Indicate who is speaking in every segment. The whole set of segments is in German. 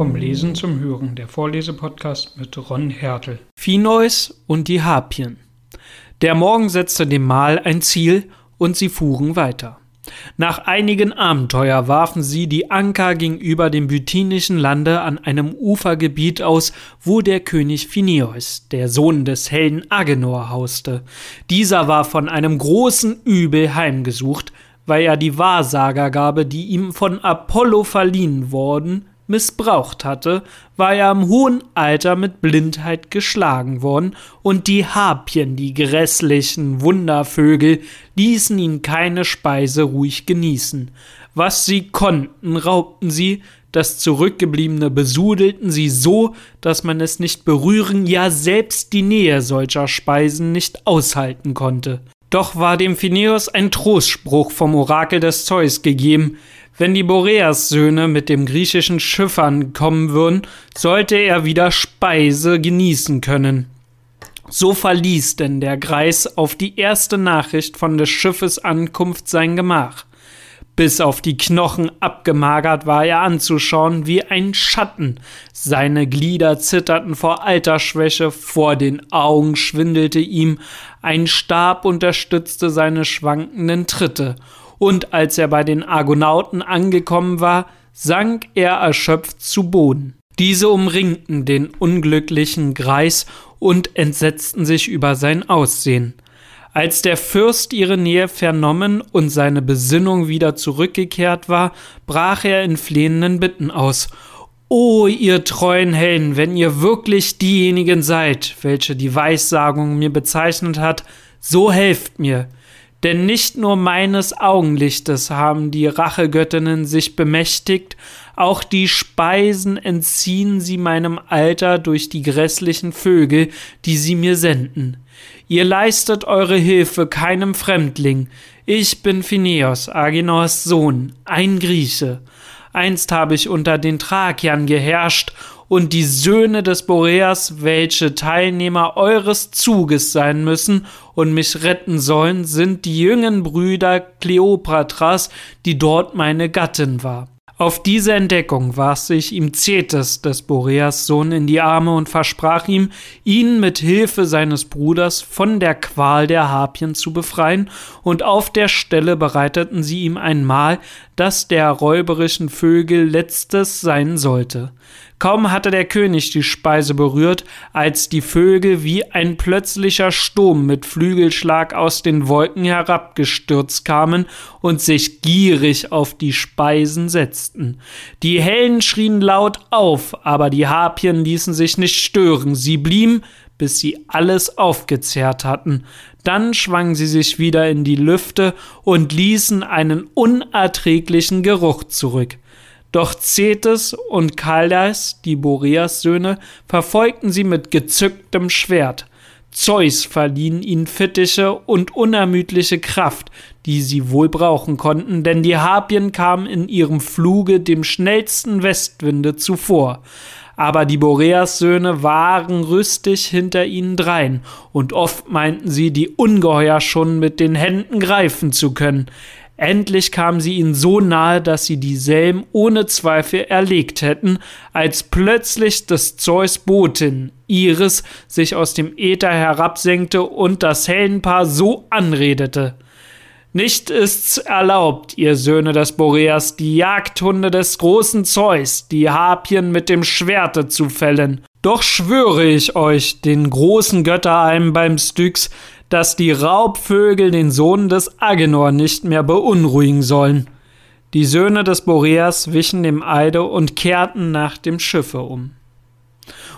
Speaker 1: Vom Lesen zum Hören, der Vorlesepodcast mit Ron Hertel.
Speaker 2: Phinois und die Harpien. Der Morgen setzte dem Mahl ein Ziel und sie fuhren weiter. Nach einigen Abenteuer warfen sie die Anker gegenüber dem bythinischen Lande an einem Ufergebiet aus, wo der König Phineus, der Sohn des Helden Agenor, hauste. Dieser war von einem großen Übel heimgesucht, weil er die Wahrsagergabe, die ihm von Apollo verliehen worden, missbraucht hatte, war er im hohen Alter mit Blindheit geschlagen worden, und die Harpien, die grässlichen Wundervögel, ließen ihn keine Speise ruhig genießen. Was sie konnten, raubten sie, das Zurückgebliebene besudelten sie so, dass man es nicht berühren, ja selbst die Nähe solcher Speisen nicht aushalten konnte. Doch war dem Phineus ein Trostspruch vom Orakel des Zeus gegeben, wenn die Boreas-Söhne mit dem griechischen Schiffern kommen würden, sollte er wieder Speise genießen können. So verließ denn der Greis auf die erste Nachricht von des Schiffes Ankunft sein Gemach. Bis auf die Knochen abgemagert war er anzuschauen wie ein Schatten. Seine Glieder zitterten vor Altersschwäche, vor den Augen schwindelte ihm, ein Stab unterstützte seine schwankenden Tritte, und als er bei den Argonauten angekommen war, sank er erschöpft zu Boden. Diese umringten den unglücklichen Greis und entsetzten sich über sein Aussehen. Als der Fürst ihre Nähe vernommen und seine Besinnung wieder zurückgekehrt war, brach er in flehenden Bitten aus. O ihr treuen Helden, wenn ihr wirklich diejenigen seid, welche die Weissagung mir bezeichnet hat, so helft mir. Denn nicht nur meines Augenlichtes haben die Rachegöttinnen sich bemächtigt, auch die Speisen entziehen sie meinem Alter durch die grässlichen Vögel, die sie mir senden. Ihr leistet eure Hilfe keinem Fremdling. Ich bin Phineos, Agenors Sohn, ein Grieche. Einst habe ich unter den Thrakiern geherrscht und die Söhne des Boreas, welche Teilnehmer eures Zuges sein müssen und mich retten sollen, sind die jüngen Brüder Kleopatras, die dort meine Gattin war. Auf diese Entdeckung warf sich ihm Zetes, des Boreas Sohn, in die Arme und versprach ihm, ihn mit Hilfe seines Bruders von der Qual der Harpien zu befreien, und auf der Stelle bereiteten sie ihm ein Mahl, das der räuberischen Vögel letztes sein sollte. Kaum hatte der König die Speise berührt, als die Vögel wie ein plötzlicher Sturm mit Flügelschlag aus den Wolken herabgestürzt kamen und sich gierig auf die Speisen setzten. Die Hellen schrien laut auf, aber die Harpien ließen sich nicht stören, sie blieben, bis sie alles aufgezehrt hatten. Dann schwangen sie sich wieder in die Lüfte und ließen einen unerträglichen Geruch zurück. Doch Zetes und Kaldas, die Boreas-Söhne, verfolgten sie mit gezücktem Schwert. Zeus verliehen ihnen Fittiche und unermüdliche Kraft, die sie wohl brauchen konnten, denn die Harpien kamen in ihrem Fluge dem schnellsten Westwinde zuvor. Aber die Boreas-Söhne waren rüstig hinter ihnen drein, und oft meinten sie, die Ungeheuer schon mit den Händen greifen zu können. Endlich kamen sie ihnen so nahe, dass sie dieselben ohne Zweifel erlegt hätten, als plötzlich des Zeus Botin, Iris, sich aus dem Äther herabsenkte und das Heldenpaar so anredete. Nicht ist's erlaubt, ihr Söhne des Boreas, die Jagdhunde des großen Zeus, die Harpien mit dem Schwerte zu fällen. Doch schwöre ich euch, den großen Götteralm beim Styx, dass die Raubvögel den Sohn des Agenor nicht mehr beunruhigen sollen. Die Söhne des Boreas wichen dem Eide und kehrten nach dem Schiffe um.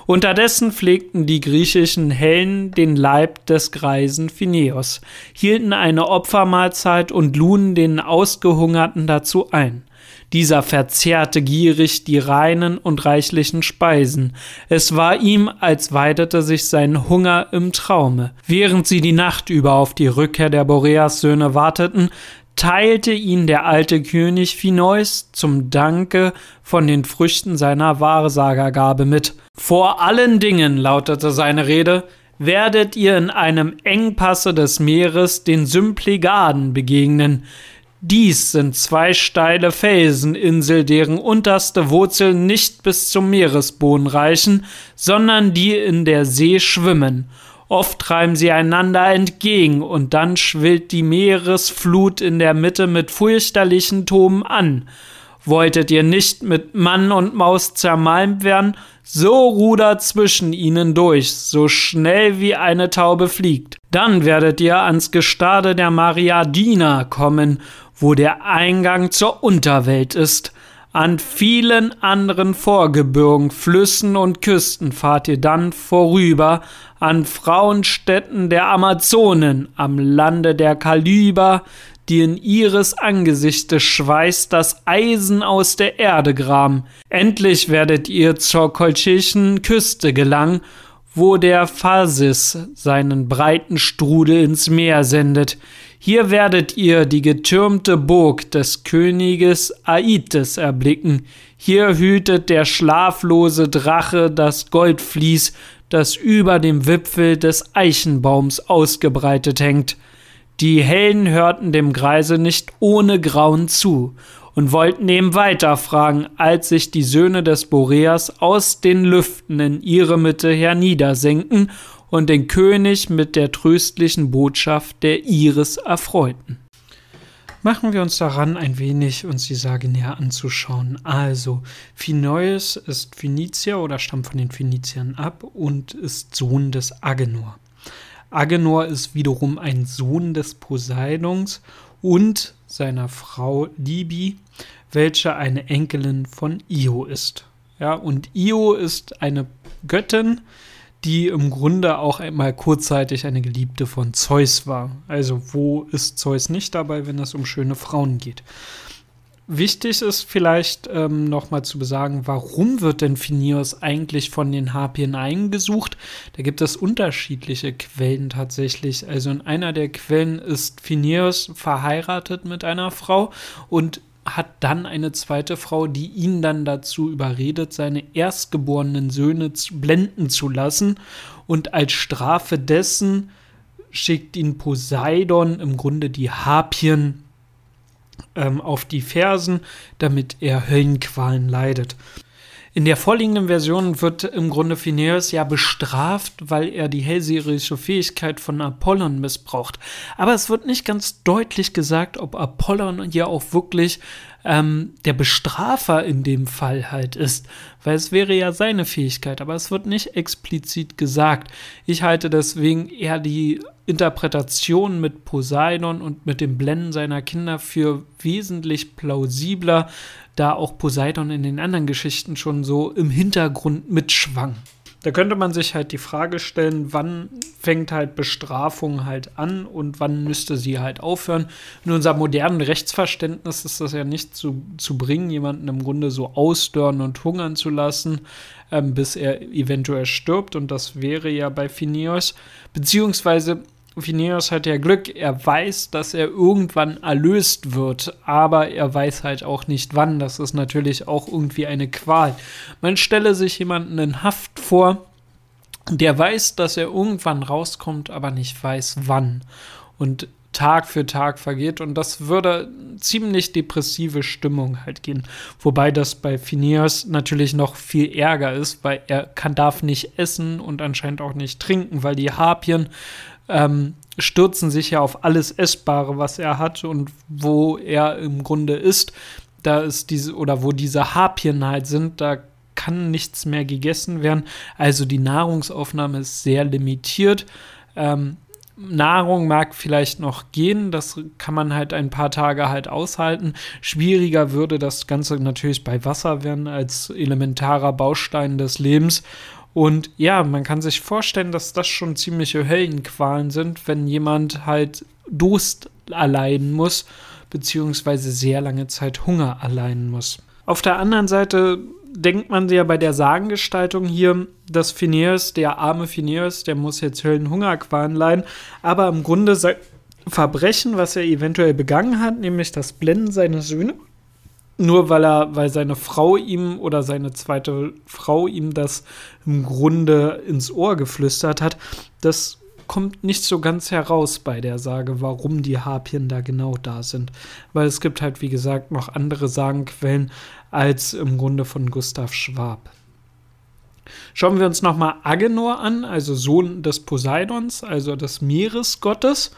Speaker 2: Unterdessen pflegten die griechischen Helden den Leib des greisen Phineos, hielten eine Opfermahlzeit und luden den Ausgehungerten dazu ein. Dieser verzehrte gierig die reinen und reichlichen Speisen. Es war ihm, als weitete sich sein Hunger im Traume. Während sie die Nacht über auf die Rückkehr der Boreas-Söhne warteten, teilte ihn der alte König Phineus zum Danke von den Früchten seiner Wahrsagergabe mit. Vor allen Dingen, lautete seine Rede, werdet ihr in einem Engpasse des Meeres den Symplegaden begegnen, Dies sind zwei steile Felseninsel, deren unterste Wurzeln nicht bis zum Meeresboden reichen, sondern die in der See schwimmen. Oft treiben sie einander entgegen, und dann schwillt die Meeresflut in der Mitte mit fürchterlichen Toben an. Wolltet ihr nicht mit Mann und Maus zermalmt werden, so rudert zwischen ihnen durch, so schnell wie eine Taube fliegt. Dann werdet ihr ans Gestade der Mariadina kommen, wo der Eingang zur Unterwelt ist. An vielen anderen Vorgebirgen, Flüssen und Küsten fahrt ihr dann vorüber, an Frauenstädten der Amazonen, am Lande der Kaliber, die in ihres Angesichtes Schweiß das Eisen aus der Erde graben. Endlich werdet ihr zur kolchischen Küste gelangen, wo der Phasis seinen breiten Strudel ins Meer sendet. Hier werdet ihr die getürmte Burg des Königes Aites erblicken. Hier hütet der schlaflose Drache das Goldvlies, das über dem Wipfel des Eichenbaums ausgebreitet hängt. Die Helden hörten dem Greise nicht ohne Grauen zu und wollten ihm weiterfragen, als sich die Söhne des Boreas aus den Lüften in ihre Mitte herniedersenken und den König mit der tröstlichen Botschaft der Iris erfreuten.
Speaker 1: Machen wir uns daran, ein wenig uns die Sage näher anzuschauen. Also, Phineus ist Phönizier oder stammt von den Phöniziern ab und ist Sohn des Agenor. Agenor ist wiederum ein Sohn des Poseidons und seiner Frau Libi, welche eine Enkelin von Io ist. Ja, und Io ist eine Göttin, die im Grunde auch einmal kurzzeitig eine Geliebte von Zeus war. Also wo ist Zeus nicht dabei, wenn es um schöne Frauen geht? Wichtig ist vielleicht ähm, nochmal zu besagen, warum wird denn Phineas eigentlich von den Harpien eingesucht? Da gibt es unterschiedliche Quellen tatsächlich. Also in einer der Quellen ist Phineas verheiratet mit einer Frau und hat dann eine zweite Frau, die ihn dann dazu überredet, seine erstgeborenen Söhne blenden zu lassen. Und als Strafe dessen schickt ihn Poseidon im Grunde die Harpien ähm, auf die Fersen, damit er Höllenqualen leidet. In der vorliegenden Version wird im Grunde Phineas ja bestraft, weil er die hellseherische Fähigkeit von Apollon missbraucht. Aber es wird nicht ganz deutlich gesagt, ob Apollon ja auch wirklich ähm, der Bestrafer in dem Fall halt ist, weil es wäre ja seine Fähigkeit, aber es wird nicht explizit gesagt. Ich halte deswegen eher die Interpretation mit Poseidon und mit dem Blenden seiner Kinder für wesentlich plausibler, da auch Poseidon in den anderen Geschichten schon so im Hintergrund mitschwang. Da könnte man sich halt die Frage stellen, wann fängt halt Bestrafung halt an und wann müsste sie halt aufhören. In unserem modernen Rechtsverständnis ist das ja nicht zu, zu bringen, jemanden im Grunde so ausdörren und hungern zu lassen, ähm, bis er eventuell stirbt. Und das wäre ja bei Phineas. Beziehungsweise Phineas hat ja Glück, er weiß, dass er irgendwann erlöst wird, aber er weiß halt auch nicht wann. Das ist natürlich auch irgendwie eine Qual. Man stelle sich jemanden in Haft vor, der weiß, dass er irgendwann rauskommt, aber nicht weiß wann. Und Tag für Tag vergeht und das würde ziemlich depressive Stimmung halt gehen. Wobei das bei Phineas natürlich noch viel ärger ist, weil er kann, darf nicht essen und anscheinend auch nicht trinken, weil die Harpien ähm, stürzen sich ja auf alles Essbare, was er hat und wo er im Grunde ist. Da ist diese, oder wo diese Harpien halt sind, da kann nichts mehr gegessen werden. Also die Nahrungsaufnahme ist sehr limitiert. Ähm, Nahrung mag vielleicht noch gehen, das kann man halt ein paar Tage halt aushalten. Schwieriger würde das Ganze natürlich bei Wasser werden als elementarer Baustein des Lebens. Und ja, man kann sich vorstellen, dass das schon ziemliche Höllenqualen sind, wenn jemand halt Durst erleiden muss, beziehungsweise sehr lange Zeit Hunger erleiden muss. Auf der anderen Seite denkt man ja bei der Sagengestaltung hier, dass Phineas, der arme Phineas, der muss jetzt Höllenhungerqualen leiden, aber im Grunde sein Verbrechen, was er eventuell begangen hat, nämlich das Blenden seiner Söhne, nur weil er, weil seine Frau ihm oder seine zweite Frau ihm das im Grunde ins Ohr geflüstert hat, das kommt nicht so ganz heraus bei der Sage, warum die Harpien da genau da sind. Weil es gibt halt, wie gesagt, noch andere Sagenquellen als im Grunde von Gustav Schwab. Schauen wir uns nochmal Agenor an, also Sohn des Poseidons, also des Meeresgottes.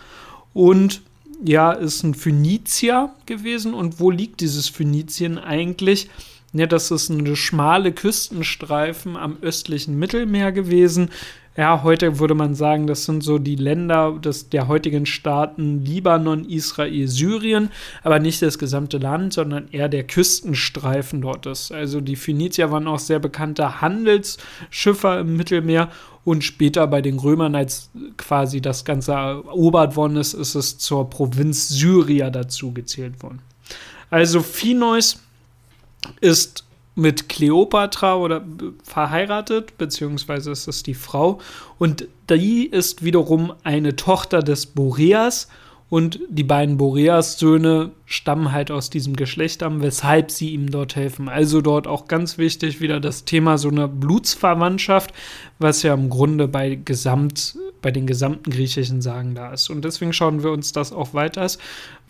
Speaker 1: Und ja, ist ein Phönizier gewesen. Und wo liegt dieses Phönizien eigentlich? Ja, das ist eine schmale Küstenstreifen am östlichen Mittelmeer gewesen. Ja, heute würde man sagen, das sind so die Länder des, der heutigen Staaten Libanon, Israel, Syrien, aber nicht das gesamte Land, sondern eher der Küstenstreifen dort ist. Also die Phönizier waren auch sehr bekannte Handelsschiffer im Mittelmeer und später bei den Römern, als quasi das Ganze erobert worden ist, ist es zur Provinz Syria dazu gezählt worden. Also Phinois ist mit Kleopatra oder verheiratet, beziehungsweise ist es die Frau. Und die ist wiederum eine Tochter des Boreas. Und die beiden Boreas-Söhne stammen halt aus diesem Geschlecht ab, weshalb sie ihm dort helfen. Also dort auch ganz wichtig wieder das Thema so einer Blutsverwandtschaft, was ja im Grunde bei, Gesamt, bei den gesamten griechischen Sagen da ist. Und deswegen schauen wir uns das auch weiter an.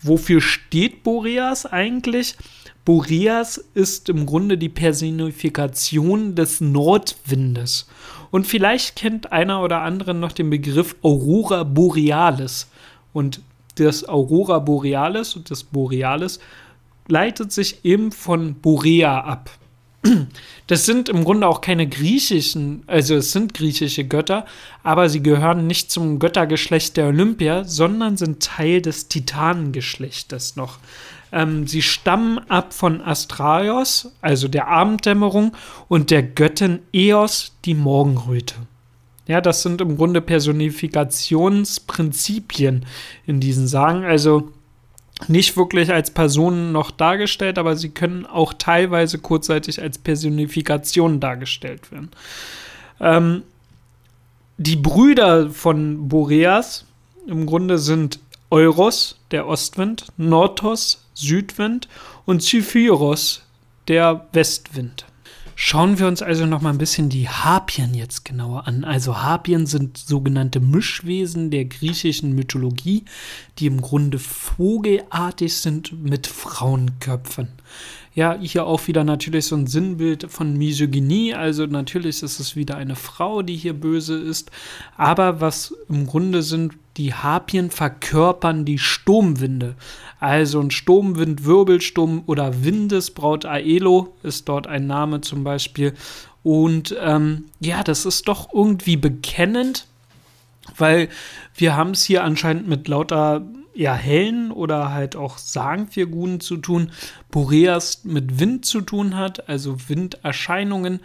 Speaker 1: Wofür steht Boreas eigentlich? Boreas ist im Grunde die Personifikation des Nordwindes. Und vielleicht kennt einer oder andere noch den Begriff Aurora Borealis. Und das Aurora Borealis und das Borealis leitet sich eben von Borea ab. Das sind im Grunde auch keine griechischen, also es sind griechische Götter, aber sie gehören nicht zum Göttergeschlecht der Olympia, sondern sind Teil des Titanengeschlechtes noch. Ähm, sie stammen ab von Astraios, also der Abenddämmerung, und der Göttin Eos, die Morgenröte. Ja, das sind im Grunde Personifikationsprinzipien in diesen Sagen. Also nicht wirklich als Personen noch dargestellt, aber sie können auch teilweise kurzzeitig als Personifikation dargestellt werden. Ähm, die Brüder von Boreas im Grunde sind Euros, der Ostwind, Nortos, Südwind und Zephyros, der Westwind. Schauen wir uns also noch mal ein bisschen die Harpien jetzt genauer an. Also Harpien sind sogenannte Mischwesen der griechischen Mythologie, die im Grunde vogelartig sind mit Frauenköpfen. Ja, hier auch wieder natürlich so ein Sinnbild von Misogynie. Also natürlich ist es wieder eine Frau, die hier böse ist. Aber was im Grunde sind die Harpien verkörpern die Sturmwinde. Also ein Sturmwind, Wirbelsturm oder Windesbraut Aelo ist dort ein Name zum Beispiel. Und ähm, ja, das ist doch irgendwie bekennend, weil wir haben es hier anscheinend mit lauter ja, hellen oder halt auch Sagenfiguren zu tun. Boreas mit Wind zu tun hat, also Winderscheinungen.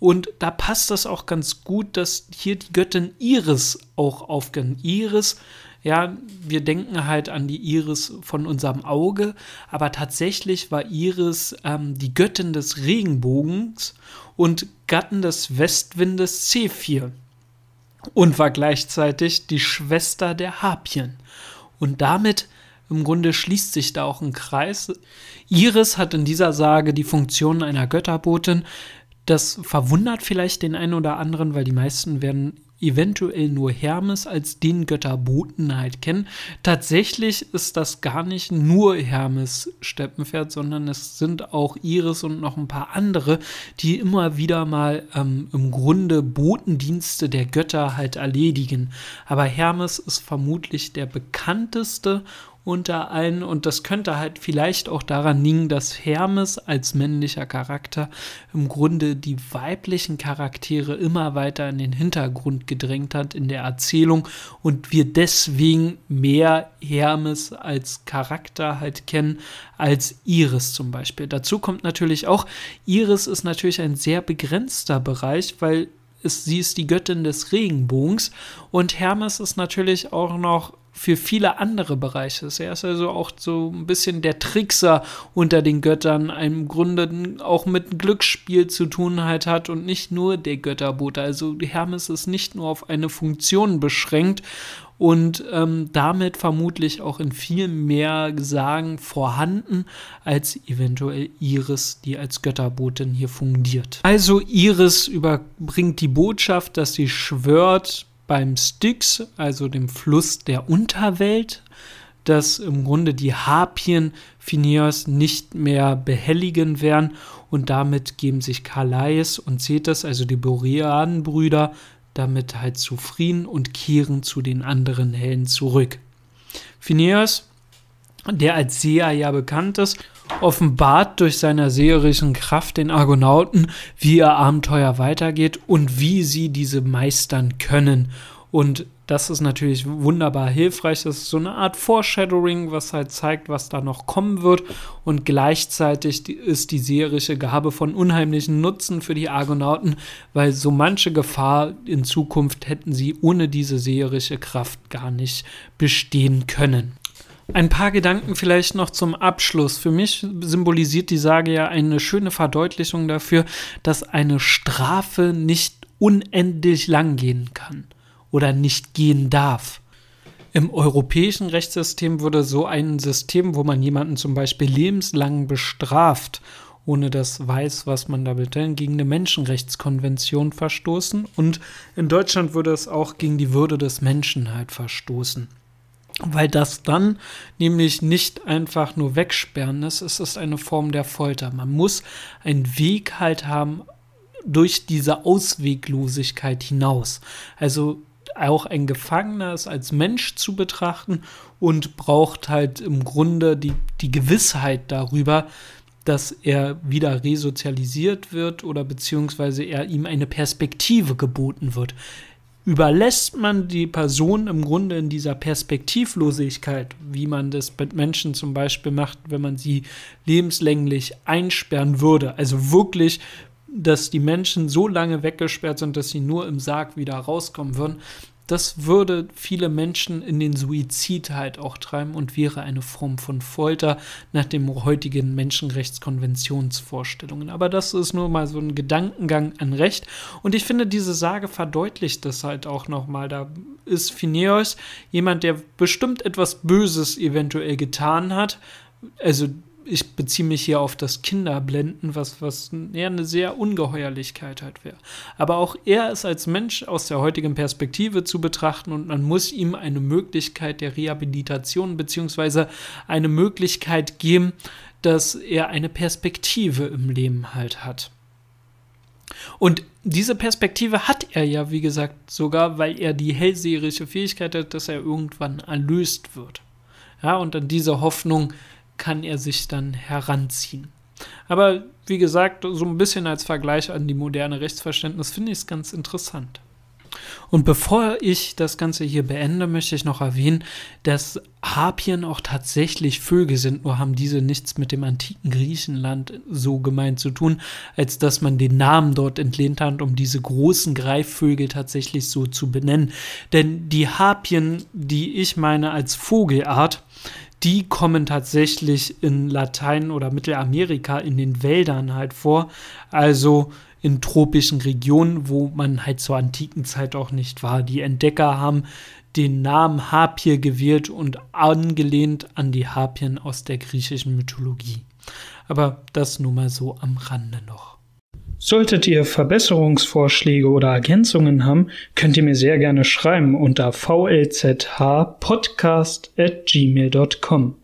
Speaker 1: Und da passt das auch ganz gut, dass hier die Göttin Iris auch aufgeht. Iris, ja, wir denken halt an die Iris von unserem Auge, aber tatsächlich war Iris ähm, die Göttin des Regenbogens und Gatten des Westwindes Zephyr und war gleichzeitig die Schwester der Harpien. Und damit im Grunde schließt sich da auch ein Kreis. Iris hat in dieser Sage die Funktion einer Götterbotin, das verwundert vielleicht den einen oder anderen, weil die meisten werden eventuell nur Hermes als den Götterboten halt kennen. Tatsächlich ist das gar nicht nur Hermes Steppenpferd, sondern es sind auch Iris und noch ein paar andere, die immer wieder mal ähm, im Grunde Botendienste der Götter halt erledigen. Aber Hermes ist vermutlich der bekannteste unter allen und das könnte halt vielleicht auch daran liegen, dass Hermes als männlicher Charakter im Grunde die weiblichen Charaktere immer weiter in den Hintergrund gedrängt hat in der Erzählung und wir deswegen mehr Hermes als Charakter halt kennen als Iris zum Beispiel. Dazu kommt natürlich auch, Iris ist natürlich ein sehr begrenzter Bereich, weil ist, sie ist die Göttin des Regenbogens und Hermes ist natürlich auch noch für viele andere Bereiche ist. Er ist also auch so ein bisschen der Trickser unter den Göttern, im Grunde auch mit Glücksspiel zu tun halt hat und nicht nur der Götterbote. Also Hermes ist nicht nur auf eine Funktion beschränkt und ähm, damit vermutlich auch in viel mehr Sagen vorhanden als eventuell Iris, die als Götterbotin hier fungiert. Also Iris überbringt die Botschaft, dass sie schwört, beim Styx, also dem Fluss der Unterwelt, dass im Grunde die Harpien Phineas nicht mehr behelligen werden und damit geben sich Kalais und Cetus, also die Boreanenbrüder, damit halt zufrieden und kehren zu den anderen Helden zurück. Phineas, der als Seher ja bekannt ist, offenbart durch seine seherischen Kraft den Argonauten, wie ihr Abenteuer weitergeht und wie sie diese meistern können. Und das ist natürlich wunderbar hilfreich. Das ist so eine Art Foreshadowing, was halt zeigt, was da noch kommen wird. Und gleichzeitig ist die seherische Gabe von unheimlichen Nutzen für die Argonauten, weil so manche Gefahr in Zukunft hätten sie ohne diese seherische Kraft gar nicht bestehen können. Ein paar Gedanken vielleicht noch zum Abschluss. Für mich symbolisiert die Sage ja eine schöne Verdeutlichung dafür, dass eine Strafe nicht unendlich lang gehen kann oder nicht gehen darf. Im europäischen Rechtssystem würde so ein System, wo man jemanden zum Beispiel lebenslang bestraft, ohne dass weiß, was man da will, gegen eine Menschenrechtskonvention verstoßen. Und in Deutschland würde es auch gegen die Würde des Menschen halt verstoßen weil das dann nämlich nicht einfach nur wegsperren ist, es ist eine Form der Folter. Man muss einen Weg halt haben durch diese Ausweglosigkeit hinaus. Also auch ein Gefangener ist als Mensch zu betrachten und braucht halt im Grunde die, die Gewissheit darüber, dass er wieder resozialisiert wird oder beziehungsweise er ihm eine Perspektive geboten wird überlässt man die Person im Grunde in dieser Perspektivlosigkeit, wie man das mit Menschen zum Beispiel macht, wenn man sie lebenslänglich einsperren würde. Also wirklich, dass die Menschen so lange weggesperrt sind, dass sie nur im Sarg wieder rauskommen würden das würde viele Menschen in den Suizid halt auch treiben und wäre eine Form von Folter nach den heutigen Menschenrechtskonventionsvorstellungen. Aber das ist nur mal so ein Gedankengang an Recht. Und ich finde, diese Sage verdeutlicht das halt auch nochmal. Da ist Phineas jemand, der bestimmt etwas Böses eventuell getan hat. Also ich beziehe mich hier auf das Kinderblenden, was, was eher eine sehr Ungeheuerlichkeit halt wäre. Aber auch er ist als Mensch aus der heutigen Perspektive zu betrachten und man muss ihm eine Möglichkeit der Rehabilitation beziehungsweise eine Möglichkeit geben, dass er eine Perspektive im Leben halt hat. Und diese Perspektive hat er ja, wie gesagt, sogar, weil er die hellseherische Fähigkeit hat, dass er irgendwann erlöst wird. Ja, und an diese Hoffnung kann er sich dann heranziehen. Aber wie gesagt, so ein bisschen als Vergleich an die moderne Rechtsverständnis finde ich es ganz interessant. Und bevor ich das Ganze hier beende, möchte ich noch erwähnen, dass Harpien auch tatsächlich Vögel sind, nur haben diese nichts mit dem antiken Griechenland so gemeint zu tun, als dass man den Namen dort entlehnt hat, um diese großen Greifvögel tatsächlich so zu benennen. Denn die Harpien, die ich meine als Vogelart, die kommen tatsächlich in Latein oder Mittelamerika in den Wäldern halt vor. Also in tropischen Regionen, wo man halt zur antiken Zeit auch nicht war. Die Entdecker haben den Namen Harpier gewählt und angelehnt an die Harpien aus der griechischen Mythologie. Aber das nur mal so am Rande noch.
Speaker 2: Solltet ihr Verbesserungsvorschläge oder Ergänzungen haben, könnt ihr mir sehr gerne schreiben unter vlzhpodcast at gmail.com.